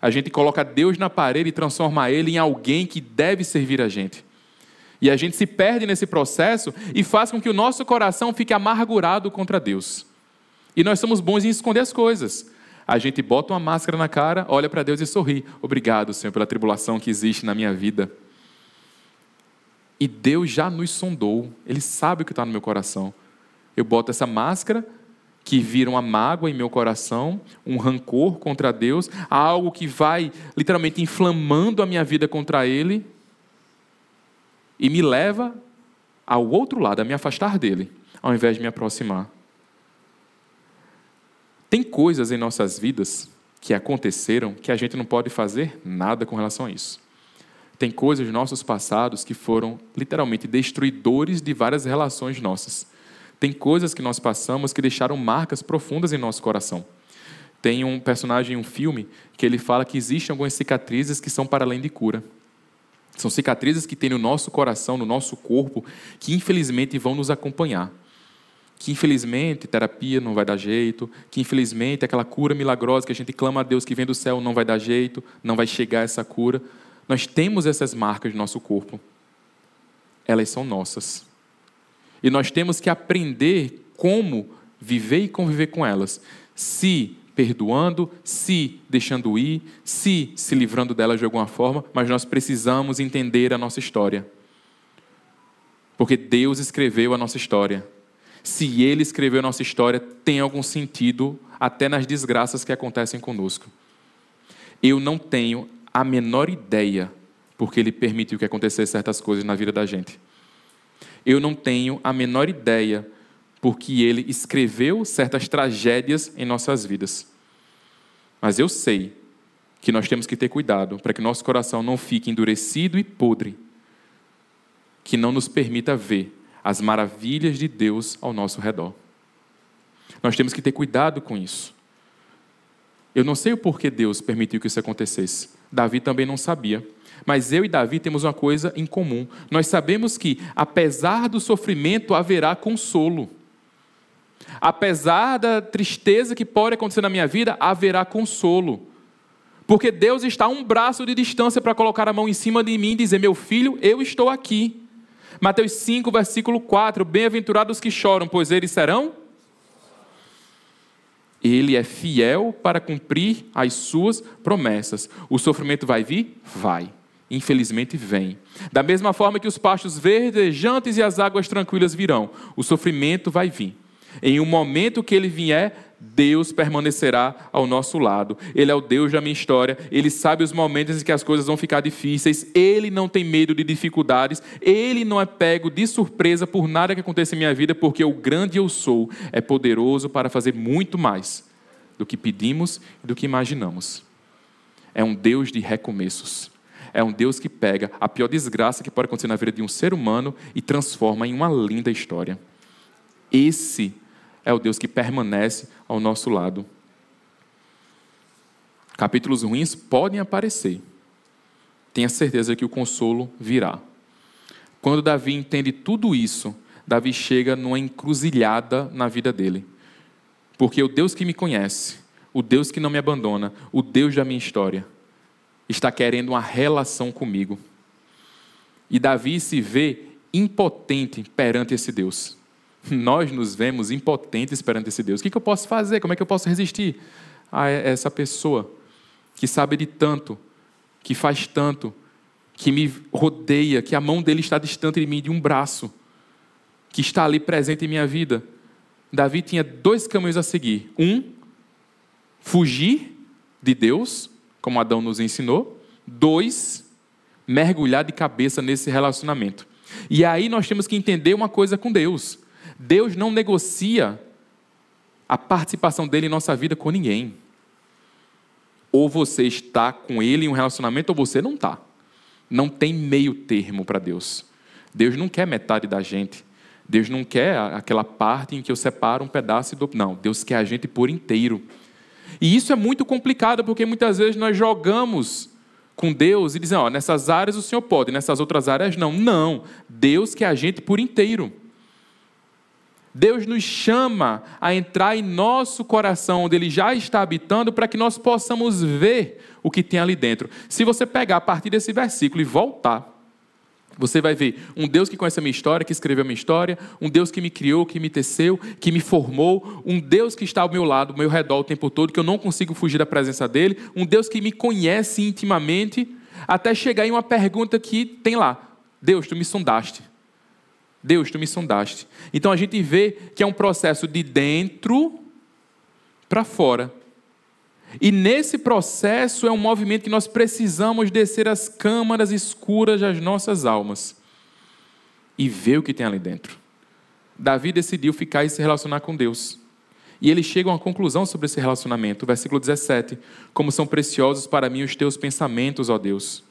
A gente coloca Deus na parede e transforma ele em alguém que deve servir a gente. E a gente se perde nesse processo e faz com que o nosso coração fique amargurado contra Deus. E nós somos bons em esconder as coisas. A gente bota uma máscara na cara, olha para Deus e sorri. Obrigado, Senhor, pela tribulação que existe na minha vida. E Deus já nos sondou, Ele sabe o que está no meu coração. Eu boto essa máscara que vira uma mágoa em meu coração, um rancor contra Deus, algo que vai literalmente inflamando a minha vida contra Ele, e me leva ao outro lado, a me afastar dele, ao invés de me aproximar. Tem coisas em nossas vidas que aconteceram que a gente não pode fazer nada com relação a isso. Tem coisas nos nossos passados que foram literalmente destruidores de várias relações nossas. Tem coisas que nós passamos que deixaram marcas profundas em nosso coração. Tem um personagem em um filme que ele fala que existem algumas cicatrizes que são para além de cura. São cicatrizes que tem no nosso coração, no nosso corpo, que infelizmente vão nos acompanhar. Que infelizmente terapia não vai dar jeito, que infelizmente aquela cura milagrosa que a gente clama a Deus que vem do céu não vai dar jeito, não vai chegar essa cura. Nós temos essas marcas no nosso corpo. Elas são nossas. E nós temos que aprender como viver e conviver com elas. Se perdoando, se deixando ir, se se livrando delas de alguma forma, mas nós precisamos entender a nossa história. Porque Deus escreveu a nossa história. Se Ele escreveu a nossa história, tem algum sentido até nas desgraças que acontecem conosco. Eu não tenho a menor ideia porque Ele permitiu que acontecessem certas coisas na vida da gente. Eu não tenho a menor ideia porque ele escreveu certas tragédias em nossas vidas. Mas eu sei que nós temos que ter cuidado para que nosso coração não fique endurecido e podre, que não nos permita ver as maravilhas de Deus ao nosso redor. Nós temos que ter cuidado com isso. Eu não sei o porquê Deus permitiu que isso acontecesse. Davi também não sabia. Mas eu e Davi temos uma coisa em comum. Nós sabemos que, apesar do sofrimento, haverá consolo. Apesar da tristeza que pode acontecer na minha vida, haverá consolo. Porque Deus está a um braço de distância para colocar a mão em cima de mim e dizer: Meu filho, eu estou aqui. Mateus 5, versículo 4: Bem-aventurados que choram, pois eles serão. Ele é fiel para cumprir as suas promessas. O sofrimento vai vir? Vai. Infelizmente vem. Da mesma forma que os pastos verdejantes e as águas tranquilas virão, o sofrimento vai vir. Em um momento que ele vier, Deus permanecerá ao nosso lado. Ele é o Deus da minha história. Ele sabe os momentos em que as coisas vão ficar difíceis. Ele não tem medo de dificuldades. Ele não é pego de surpresa por nada que aconteça em minha vida, porque o grande eu sou é poderoso para fazer muito mais do que pedimos e do que imaginamos. É um Deus de recomeços. É um Deus que pega a pior desgraça que pode acontecer na vida de um ser humano e transforma em uma linda história. Esse é o Deus que permanece ao nosso lado. Capítulos ruins podem aparecer. Tenha certeza que o consolo virá. Quando Davi entende tudo isso, Davi chega numa encruzilhada na vida dele. Porque o Deus que me conhece, o Deus que não me abandona, o Deus da minha história, está querendo uma relação comigo. E Davi se vê impotente perante esse Deus. Nós nos vemos impotentes perante esse Deus. O que eu posso fazer? Como é que eu posso resistir a essa pessoa que sabe de tanto, que faz tanto, que me rodeia, que a mão dele está distante de mim de um braço, que está ali presente em minha vida? Davi tinha dois caminhos a seguir. Um, fugir de Deus, como Adão nos ensinou. Dois, mergulhar de cabeça nesse relacionamento. E aí nós temos que entender uma coisa com Deus. Deus não negocia a participação dele em nossa vida com ninguém. Ou você está com ele em um relacionamento ou você não está. Não tem meio termo para Deus. Deus não quer metade da gente. Deus não quer aquela parte em que eu separo um pedaço do. Não, Deus quer a gente por inteiro. E isso é muito complicado, porque muitas vezes nós jogamos com Deus e dizemos, ó, nessas áreas o Senhor pode, nessas outras áreas não. Não, Deus quer a gente por inteiro. Deus nos chama a entrar em nosso coração, onde Ele já está habitando, para que nós possamos ver o que tem ali dentro. Se você pegar a partir desse versículo e voltar você vai ver um Deus que conhece a minha história, que escreveu a minha história, um Deus que me criou, que me teceu, que me formou, um Deus que está ao meu lado, ao meu redor o tempo todo, que eu não consigo fugir da presença dele, um Deus que me conhece intimamente, até chegar em uma pergunta que tem lá: Deus, tu me sondaste. Deus, tu me sondaste. Então a gente vê que é um processo de dentro para fora. E nesse processo é um movimento que nós precisamos descer as câmaras escuras das nossas almas e ver o que tem ali dentro. Davi decidiu ficar e se relacionar com Deus. E ele chega a uma conclusão sobre esse relacionamento, versículo 17: Como são preciosos para mim os teus pensamentos, ó Deus,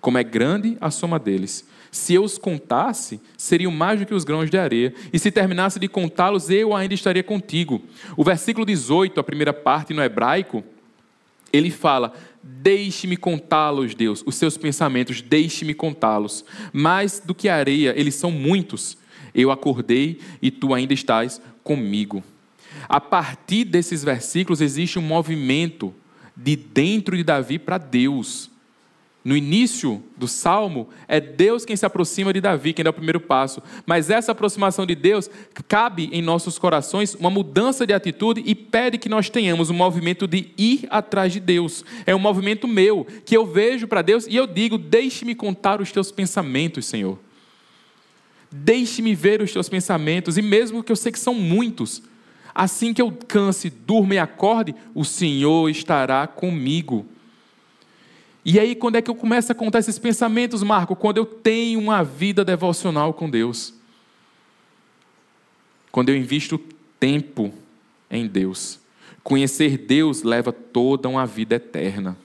como é grande a soma deles. Se eu os contasse, seriam mais do que os grãos de areia. E se terminasse de contá-los, eu ainda estaria contigo. O versículo 18, a primeira parte no hebraico, ele fala: Deixe-me contá-los, Deus, os seus pensamentos, deixe-me contá-los. Mais do que areia, eles são muitos. Eu acordei e tu ainda estás comigo. A partir desses versículos existe um movimento de dentro de Davi para Deus no início do salmo, é Deus quem se aproxima de Davi, quem dá o primeiro passo. Mas essa aproximação de Deus cabe em nossos corações uma mudança de atitude e pede que nós tenhamos um movimento de ir atrás de Deus. É um movimento meu, que eu vejo para Deus e eu digo: Deixe-me contar os teus pensamentos, Senhor. Deixe-me ver os teus pensamentos, e mesmo que eu sei que são muitos, assim que eu canse, durma e acorde, o Senhor estará comigo. E aí, quando é que eu começo a contar esses pensamentos, Marco? Quando eu tenho uma vida devocional com Deus. Quando eu invisto tempo em Deus. Conhecer Deus leva toda uma vida eterna.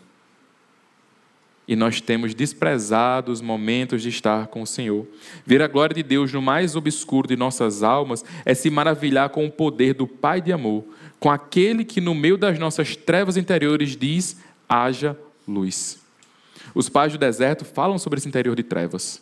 E nós temos desprezado os momentos de estar com o Senhor. Ver a glória de Deus no mais obscuro de nossas almas é se maravilhar com o poder do Pai de amor, com aquele que no meio das nossas trevas interiores diz: haja luz. Os pais do deserto falam sobre esse interior de trevas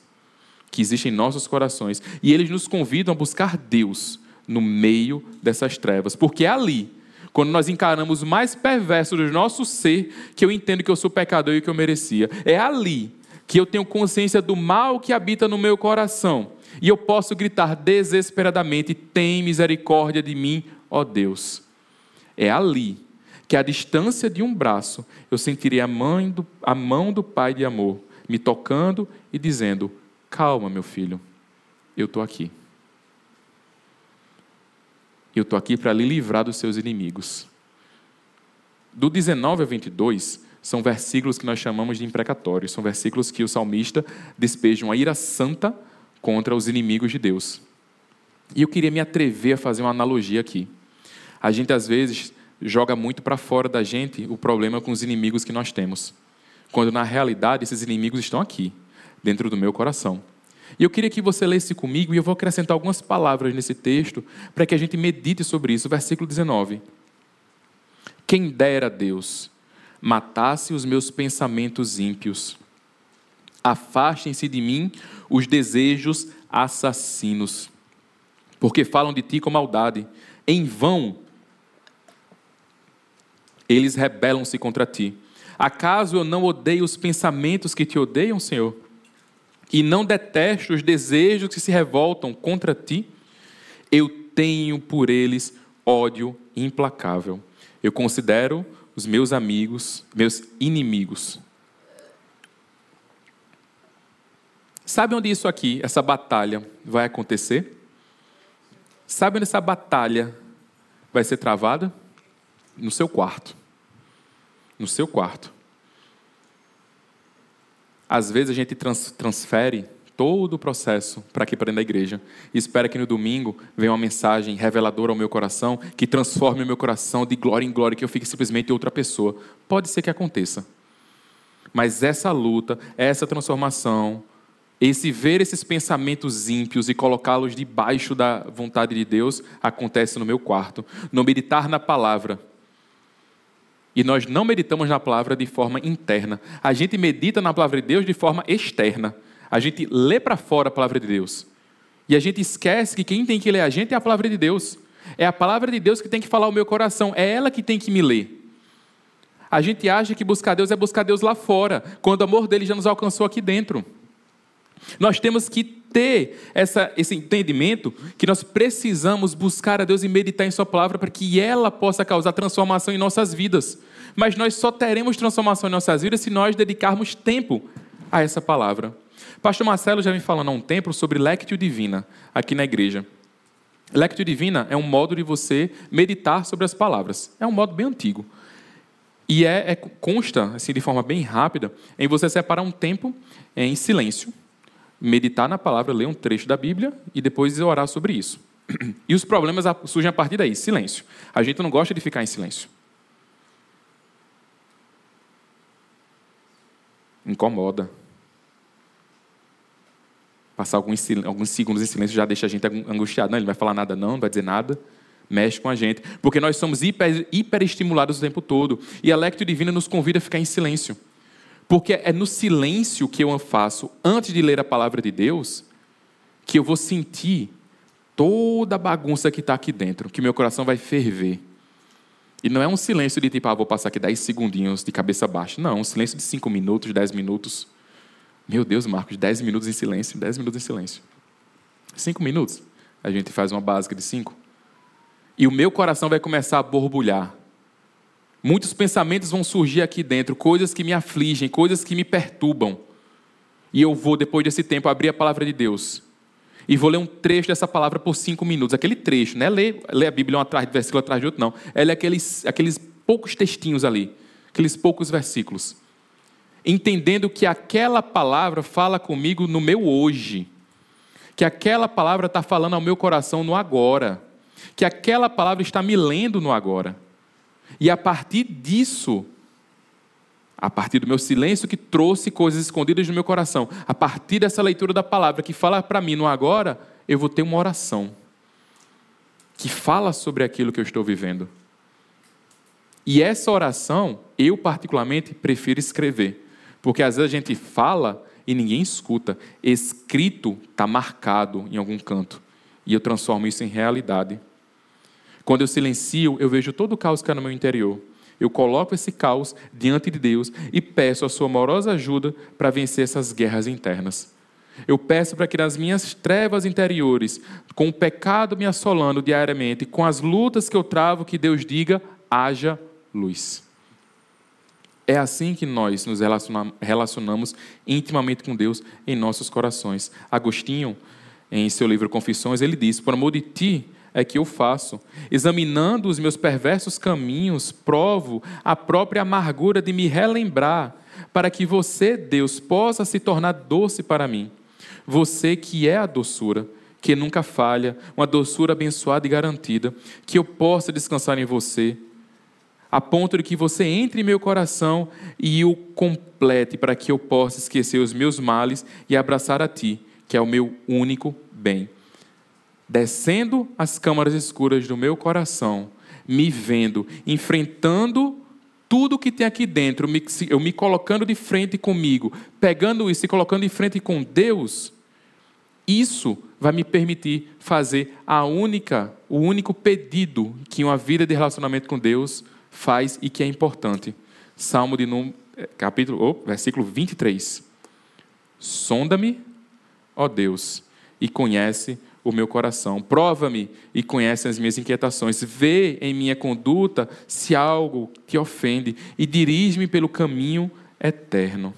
que existe em nossos corações e eles nos convidam a buscar Deus no meio dessas trevas, porque é ali, quando nós encaramos o mais perverso do nosso ser, que eu entendo que eu sou pecador e que eu merecia. É ali que eu tenho consciência do mal que habita no meu coração e eu posso gritar desesperadamente: Tem misericórdia de mim, ó Deus. É ali que a distância de um braço eu sentirei a, do, a mão do Pai de amor me tocando e dizendo: Calma, meu filho, eu estou aqui. Eu estou aqui para lhe livrar dos seus inimigos. Do 19 a 22 são versículos que nós chamamos de imprecatórios, são versículos que o salmista despeja uma ira santa contra os inimigos de Deus. E eu queria me atrever a fazer uma analogia aqui. A gente às vezes joga muito para fora da gente o problema com os inimigos que nós temos. Quando na realidade esses inimigos estão aqui, dentro do meu coração. E eu queria que você lesse comigo, e eu vou acrescentar algumas palavras nesse texto, para que a gente medite sobre isso. Versículo 19. Quem dera Deus matasse os meus pensamentos ímpios, afastem-se de mim os desejos assassinos, porque falam de ti com maldade. Em vão eles rebelam-se contra ti. Acaso eu não odeio os pensamentos que te odeiam, Senhor? E não detesto os desejos que se revoltam contra ti? Eu tenho por eles ódio implacável. Eu considero os meus amigos, meus inimigos. Sabe onde isso aqui, essa batalha, vai acontecer? Sabe onde essa batalha vai ser travada? No seu quarto. No seu quarto. Às vezes a gente trans, transfere todo o processo para aqui para dentro da igreja e espera que no domingo venha uma mensagem reveladora ao meu coração que transforme o meu coração de glória em glória, que eu fique simplesmente outra pessoa. Pode ser que aconteça. Mas essa luta, essa transformação, esse ver esses pensamentos ímpios e colocá-los debaixo da vontade de Deus acontece no meu quarto, no meditar na palavra. E nós não meditamos na palavra de forma interna. A gente medita na palavra de Deus de forma externa. A gente lê para fora a palavra de Deus. E a gente esquece que quem tem que ler a gente é a palavra de Deus. É a palavra de Deus que tem que falar o meu coração. É ela que tem que me ler. A gente acha que buscar Deus é buscar Deus lá fora, quando o amor dele já nos alcançou aqui dentro. Nós temos que ter essa, esse entendimento que nós precisamos buscar a Deus e meditar em Sua palavra para que ela possa causar transformação em nossas vidas. Mas nós só teremos transformação em nossas vidas se nós dedicarmos tempo a essa palavra. Pastor Marcelo já vem falando há um tempo sobre Lectio Divina aqui na igreja. Lectio Divina é um modo de você meditar sobre as palavras. É um modo bem antigo. E é, é consta, assim, de forma bem rápida, em você separar um tempo em silêncio meditar na palavra, ler um trecho da Bíblia e depois orar sobre isso. (clears throat) E os problemas surgem a partir daí, silêncio. A gente não gosta de ficar em silêncio. Incomoda. Passar alguns, alguns segundos em silêncio já deixa a gente angustiado. Não, ele não vai falar nada, não, não vai dizer nada. Mexe com a gente. Porque nós somos hiper, hiperestimulados o tempo todo. E a Lectio Divina nos convida a ficar em silêncio. Porque é no silêncio que eu faço antes de ler a palavra de Deus que eu vou sentir toda a bagunça que está aqui dentro, que meu coração vai ferver. E não é um silêncio de tipo, ah, vou passar aqui 10 segundinhos de cabeça baixa. Não, um silêncio de 5 minutos, 10 minutos. Meu Deus, Marcos, 10 minutos em silêncio, 10 minutos em silêncio. 5 minutos. A gente faz uma básica de 5. E o meu coração vai começar a borbulhar. Muitos pensamentos vão surgir aqui dentro, coisas que me afligem, coisas que me perturbam. E eu vou, depois desse tempo, abrir a palavra de Deus. E vou ler um trecho dessa palavra por cinco minutos. Aquele trecho, não é ler, ler a Bíblia um atrás versículo atrás de outro, não. É ler aqueles, aqueles poucos textinhos ali, aqueles poucos versículos. Entendendo que aquela palavra fala comigo no meu hoje. Que aquela palavra está falando ao meu coração no agora. Que aquela palavra está me lendo no agora. E a partir disso, a partir do meu silêncio que trouxe coisas escondidas no meu coração, a partir dessa leitura da palavra que fala para mim no agora, eu vou ter uma oração que fala sobre aquilo que eu estou vivendo. E essa oração, eu particularmente prefiro escrever, porque às vezes a gente fala e ninguém escuta. Escrito está marcado em algum canto, e eu transformo isso em realidade. Quando eu silencio, eu vejo todo o caos que há no meu interior. Eu coloco esse caos diante de Deus e peço a sua amorosa ajuda para vencer essas guerras internas. Eu peço para que nas minhas trevas interiores, com o pecado me assolando diariamente, com as lutas que eu travo, que Deus diga: haja luz. É assim que nós nos relacionamos intimamente com Deus em nossos corações. Agostinho, em seu livro Confissões, ele diz: Por amor de ti, é que eu faço. Examinando os meus perversos caminhos, provo a própria amargura de me relembrar, para que você, Deus, possa se tornar doce para mim. Você que é a doçura, que nunca falha, uma doçura abençoada e garantida, que eu possa descansar em você, a ponto de que você entre em meu coração e o complete, para que eu possa esquecer os meus males e abraçar a Ti, que é o meu único bem descendo as câmaras escuras do meu coração, me vendo, enfrentando tudo que tem aqui dentro, eu me colocando de frente comigo, pegando isso e colocando de frente com Deus, isso vai me permitir fazer a única, o único pedido que uma vida de relacionamento com Deus faz e que é importante. Salmo de número, eh, capítulo, oh, versículo 23. Sonda-me, ó Deus, e conhece o meu coração. Prova-me e conhece as minhas inquietações. Vê em minha conduta se algo te ofende e dirige-me pelo caminho eterno.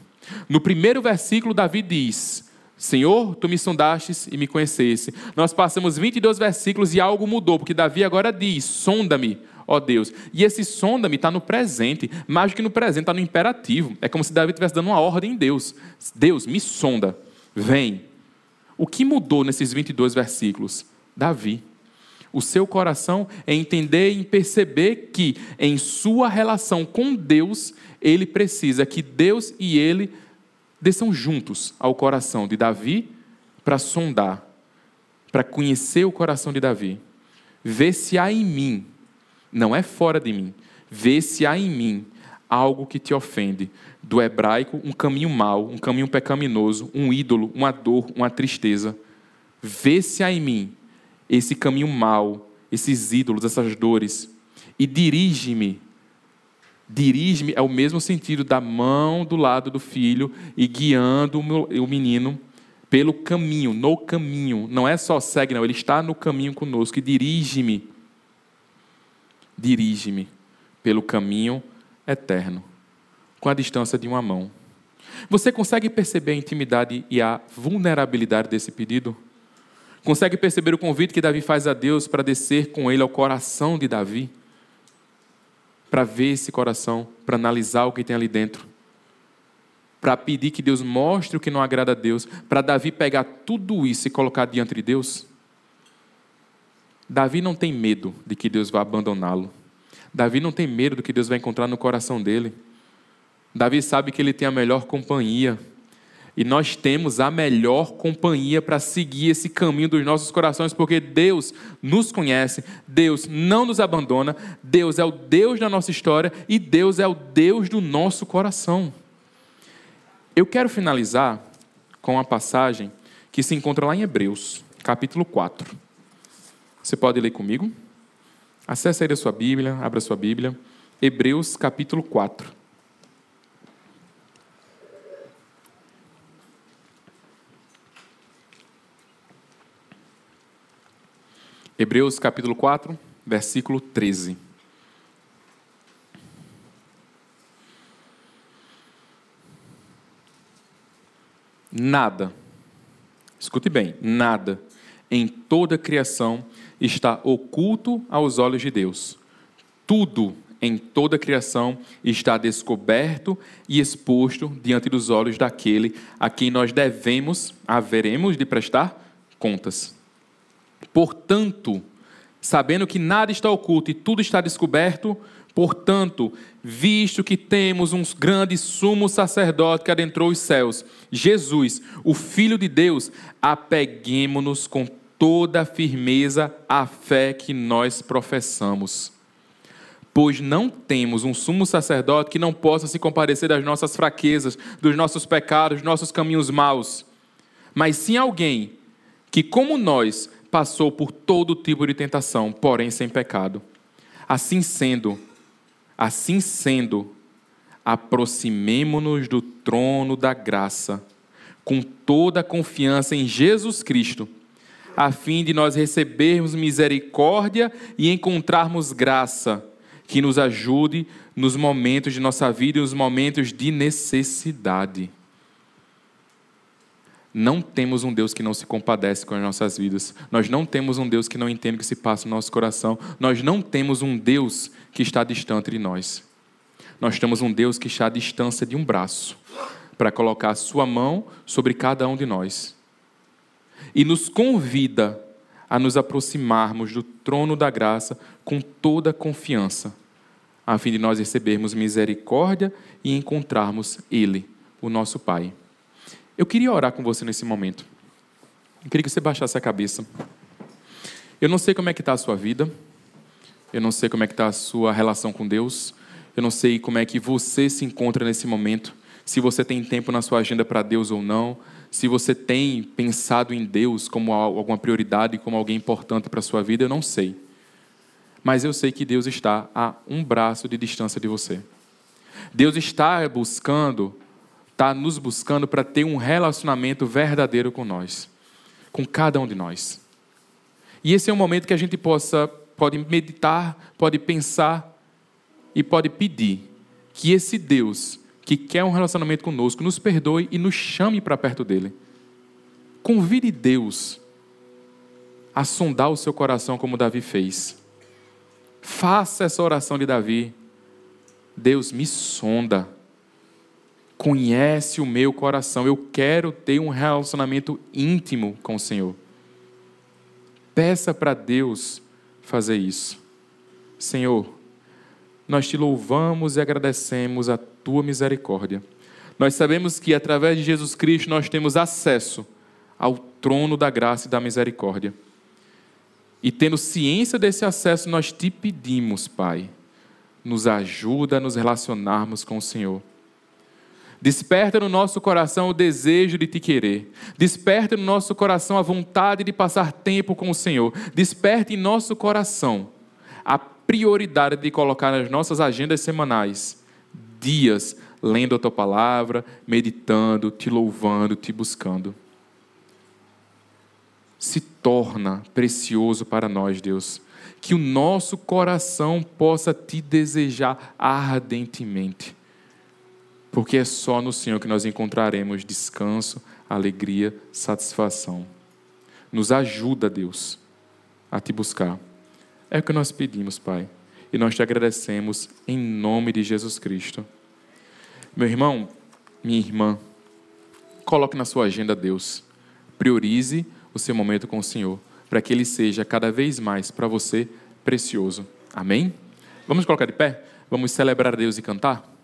No primeiro versículo, Davi diz: Senhor, tu me sondastes e me conhecesse. Nós passamos 22 versículos e algo mudou, porque Davi agora diz: Sonda-me, ó Deus. E esse sonda-me está no presente, mais do que no presente, está no imperativo. É como se Davi estivesse dando uma ordem em Deus: Deus, me sonda, vem. O que mudou nesses 22 versículos? Davi. O seu coração é entender e perceber que, em sua relação com Deus, ele precisa que Deus e ele desçam juntos ao coração de Davi para sondar, para conhecer o coração de Davi. Ver se há em mim, não é fora de mim, ver se há em mim algo que te ofende. Do hebraico, um caminho mau, um caminho pecaminoso, um ídolo, uma dor, uma tristeza. Vê se há em mim esse caminho mau, esses ídolos, essas dores, e dirige-me Dirige-me é o mesmo sentido da mão do lado do filho e guiando o menino pelo caminho, no caminho. Não é só segue, não, ele está no caminho conosco. E dirige-me, dirige-me pelo caminho eterno, com a distância de uma mão. Você consegue perceber a intimidade e a vulnerabilidade desse pedido? Consegue perceber o convite que Davi faz a Deus para descer com ele ao coração de Davi? para ver esse coração, para analisar o que tem ali dentro, para pedir que Deus mostre o que não agrada a Deus, para Davi pegar tudo isso e colocar diante de Deus? Davi não tem medo de que Deus vá abandoná-lo. Davi não tem medo do que Deus vai encontrar no coração dele. Davi sabe que ele tem a melhor companhia e nós temos a melhor companhia para seguir esse caminho dos nossos corações, porque Deus nos conhece, Deus não nos abandona, Deus é o Deus da nossa história e Deus é o Deus do nosso coração. Eu quero finalizar com uma passagem que se encontra lá em Hebreus, capítulo 4. Você pode ler comigo? Acesse aí a sua Bíblia, abra a sua Bíblia. Hebreus, capítulo 4. Hebreus capítulo 4, versículo 13. Nada, escute bem, nada em toda a criação está oculto aos olhos de Deus. Tudo em toda a criação está descoberto e exposto diante dos olhos daquele a quem nós devemos, haveremos de prestar contas. Portanto, sabendo que nada está oculto e tudo está descoberto, portanto, visto que temos um grande sumo sacerdote que adentrou os céus, Jesus, o Filho de Deus, apeguemo-nos com toda a firmeza à fé que nós professamos. Pois não temos um sumo sacerdote que não possa se comparecer das nossas fraquezas, dos nossos pecados, dos nossos caminhos maus, mas sim alguém que, como nós, passou por todo tipo de tentação, porém sem pecado. Assim sendo, assim sendo, aproximemo-nos do trono da graça, com toda a confiança em Jesus Cristo, a fim de nós recebermos misericórdia e encontrarmos graça que nos ajude nos momentos de nossa vida e nos momentos de necessidade não temos um Deus que não se compadece com as nossas vidas. Nós não temos um Deus que não entende o que se passa no nosso coração. Nós não temos um Deus que está distante de nós. Nós temos um Deus que está à distância de um braço para colocar a sua mão sobre cada um de nós. E nos convida a nos aproximarmos do trono da graça com toda confiança, a fim de nós recebermos misericórdia e encontrarmos Ele, o nosso Pai. Eu queria orar com você nesse momento. Eu queria que você baixasse a cabeça. Eu não sei como é que está a sua vida. Eu não sei como é que está a sua relação com Deus. Eu não sei como é que você se encontra nesse momento. Se você tem tempo na sua agenda para Deus ou não. Se você tem pensado em Deus como alguma prioridade, como alguém importante para a sua vida, eu não sei. mas eu sei que Deus está a um braço de distância de você. Deus está buscando, está nos buscando para ter um relacionamento verdadeiro com nós, com cada um de nós. E esse é um momento que a gente possa, pode meditar, pode pensar e pode pedir que esse Deus que quer um relacionamento conosco nos perdoe e nos chame para perto dele. Convide Deus a sondar o seu coração como Davi fez. Faça essa oração de Davi. Deus me sonda. Conhece o meu coração. Eu quero ter um relacionamento íntimo com o Senhor. Peça para Deus fazer isso. Senhor, nós te louvamos e agradecemos a tua misericórdia. Nós sabemos que através de Jesus Cristo nós temos acesso ao trono da graça e da misericórdia. E tendo ciência desse acesso, nós te pedimos, Pai, nos ajuda a nos relacionarmos com o Senhor. Desperta no nosso coração o desejo de te querer. Desperta no nosso coração a vontade de passar tempo com o Senhor. Desperta em nosso coração a prioridade de colocar nas nossas agendas semanais dias lendo a tua palavra, meditando, te louvando, te buscando. Se torna precioso para nós, Deus, que o nosso coração possa te desejar ardentemente, porque é só no Senhor que nós encontraremos descanso, alegria, satisfação. Nos ajuda, Deus, a te buscar. É o que nós pedimos, Pai. E nós te agradecemos em nome de Jesus Cristo. Meu irmão, minha irmã, coloque na sua agenda Deus. Priorize o seu momento com o Senhor, para que ele seja cada vez mais para você precioso. Amém? Vamos colocar de pé? Vamos celebrar Deus e cantar?